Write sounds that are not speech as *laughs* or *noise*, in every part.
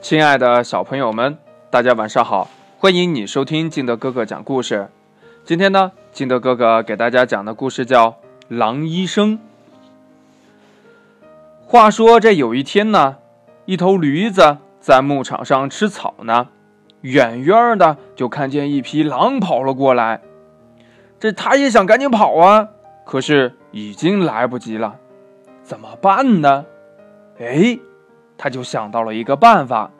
亲爱的小朋友们，大家晚上好！欢迎你收听金德哥哥讲故事。今天呢，金德哥哥给大家讲的故事叫《狼医生》。话说这有一天呢，一头驴子在牧场上吃草呢，远远的就看见一匹狼跑了过来。这他也想赶紧跑啊，可是已经来不及了，怎么办呢？哎。他就想到了一个办法，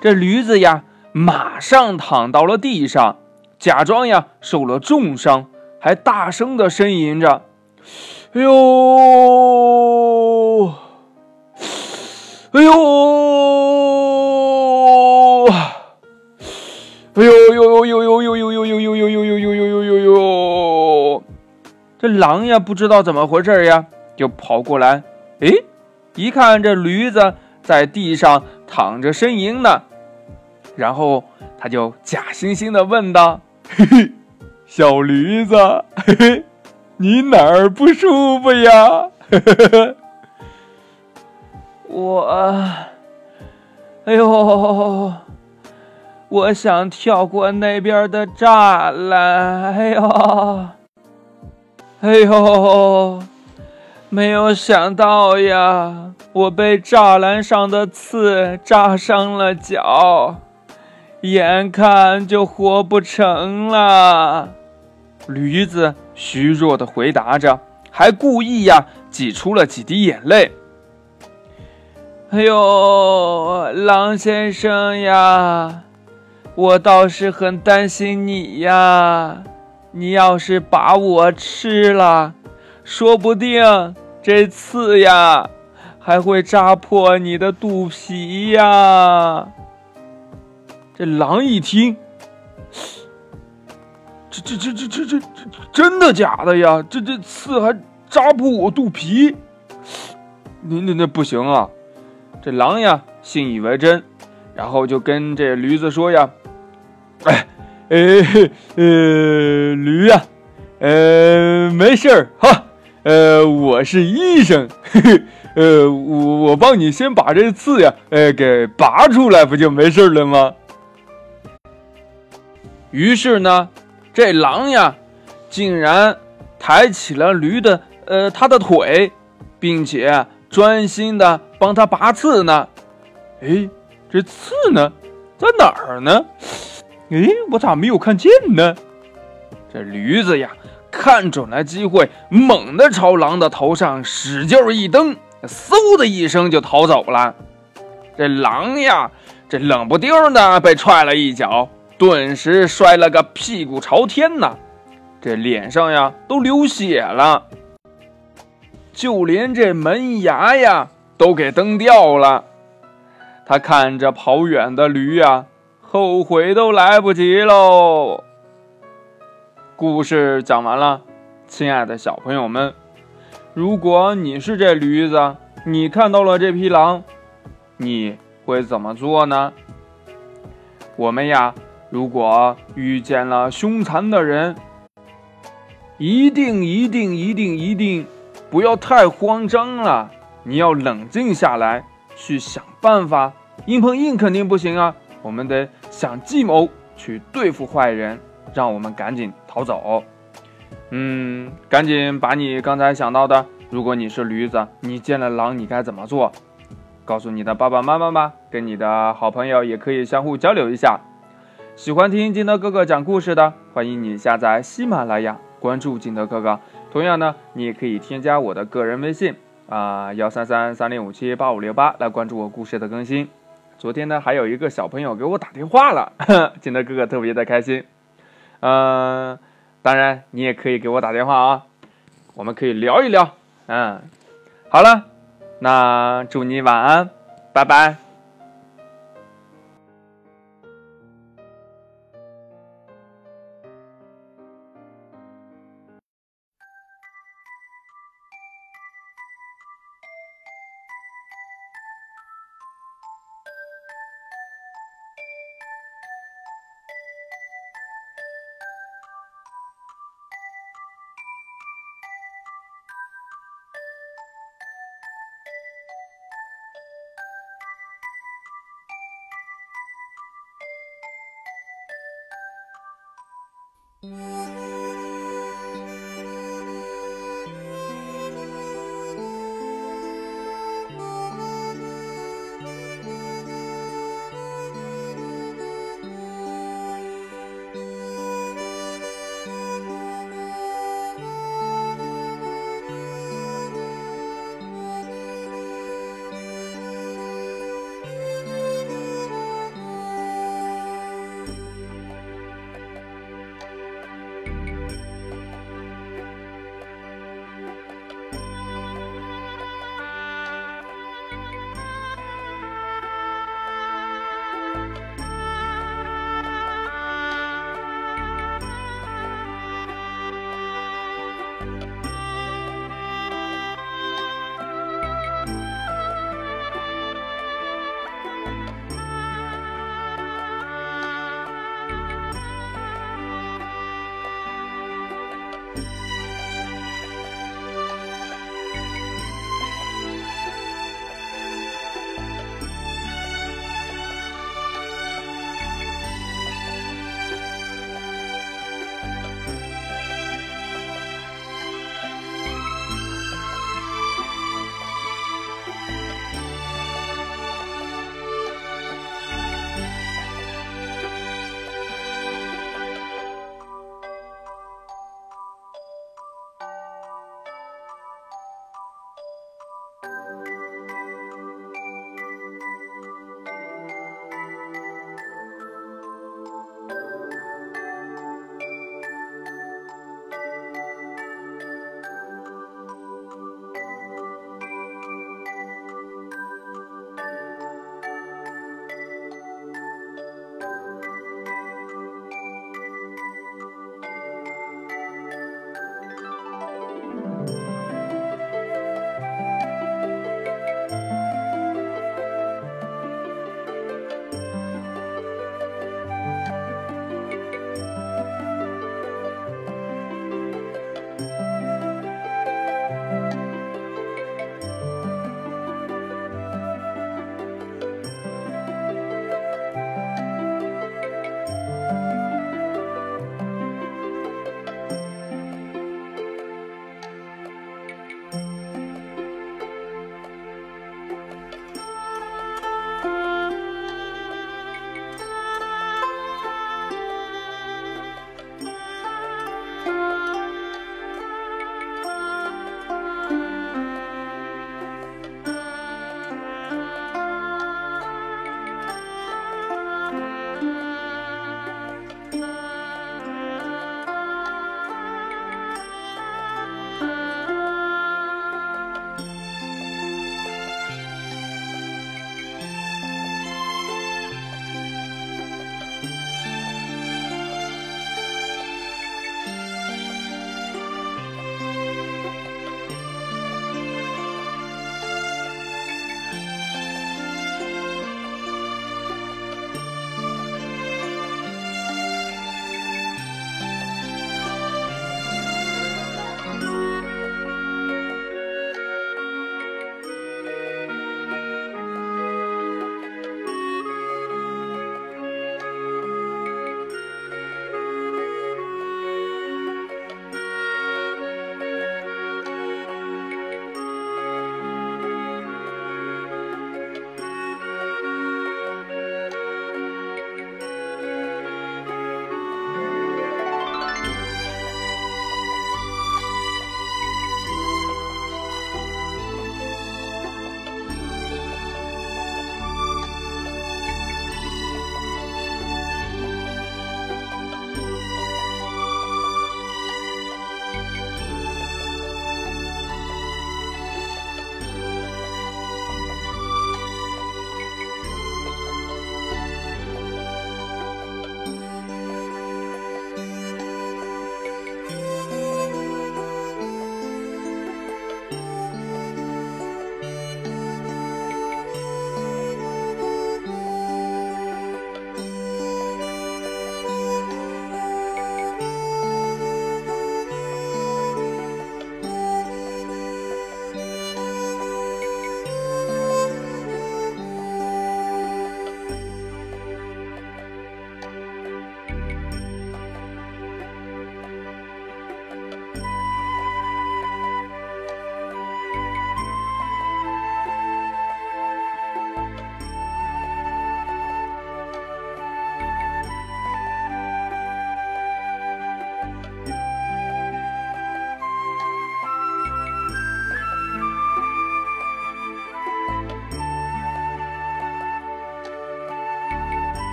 这驴子呀，马上躺到了地上，假装呀受了重伤，还大声的呻吟着：“哎呦，哎呦，哎呦！呦！呦！呦！呦！呦！呦！呦！呦！呦！呦！呦！呦！呦！呦！呦！呦！这狼呀，不知道怎么回事呀，就跑过来，哎，一看这驴子。在地上躺着呻吟呢，然后他就假惺惺的问道：“嘿嘿，小驴子，嘿嘿，你哪儿不舒服呀？” *laughs* 我，哎呦，我想跳过那边的栅栏，哎呦，哎呦。没有想到呀，我被栅栏上的刺扎伤了脚，眼看就活不成了。驴子虚弱的回答着，还故意呀挤出了几滴眼泪。哎呦，狼先生呀，我倒是很担心你呀，你要是把我吃了。说不定这刺呀，还会扎破你的肚皮呀！这狼一听，这这这这这这这真的假的呀？这这刺还扎破我肚皮？那那那不行啊！这狼呀，信以为真，然后就跟这驴子说呀：“哎，哎，呃，驴呀，呃，没事儿哈。”呃，我是医生，嘿嘿，呃，我我帮你先把这刺呀，呃，给拔出来，不就没事了吗？于是呢，这狼呀，竟然抬起了驴的，呃，他的腿，并且专心的帮他拔刺呢。哎，这刺呢，在哪儿呢？哎，我咋没有看见呢？这驴子呀。看准了机会，猛地朝狼的头上使劲一蹬，嗖的一声就逃走了。这狼呀，这冷不丁的被踹了一脚，顿时摔了个屁股朝天呐，这脸上呀都流血了，就连这门牙呀都给蹬掉了。他看着跑远的驴呀，后悔都来不及喽。故事讲完了，亲爱的小朋友们，如果你是这驴子，你看到了这匹狼，你会怎么做呢？我们呀，如果遇见了凶残的人，一定一定一定一定不要太慌张了，你要冷静下来，去想办法。硬碰硬肯定不行啊，我们得想计谋去对付坏人。让我们赶紧逃走，嗯，赶紧把你刚才想到的，如果你是驴子，你见了狼，你该怎么做？告诉你的爸爸妈妈吧，跟你的好朋友也可以相互交流一下。喜欢听金德哥哥讲故事的，欢迎你下载喜马拉雅，关注金德哥哥。同样呢，你也可以添加我的个人微信啊，幺三三三零五七八五六八来关注我故事的更新。昨天呢，还有一个小朋友给我打电话了，*laughs* 金德哥哥特别的开心。嗯，当然，你也可以给我打电话啊，我们可以聊一聊。嗯，好了，那祝你晚安，拜拜。Música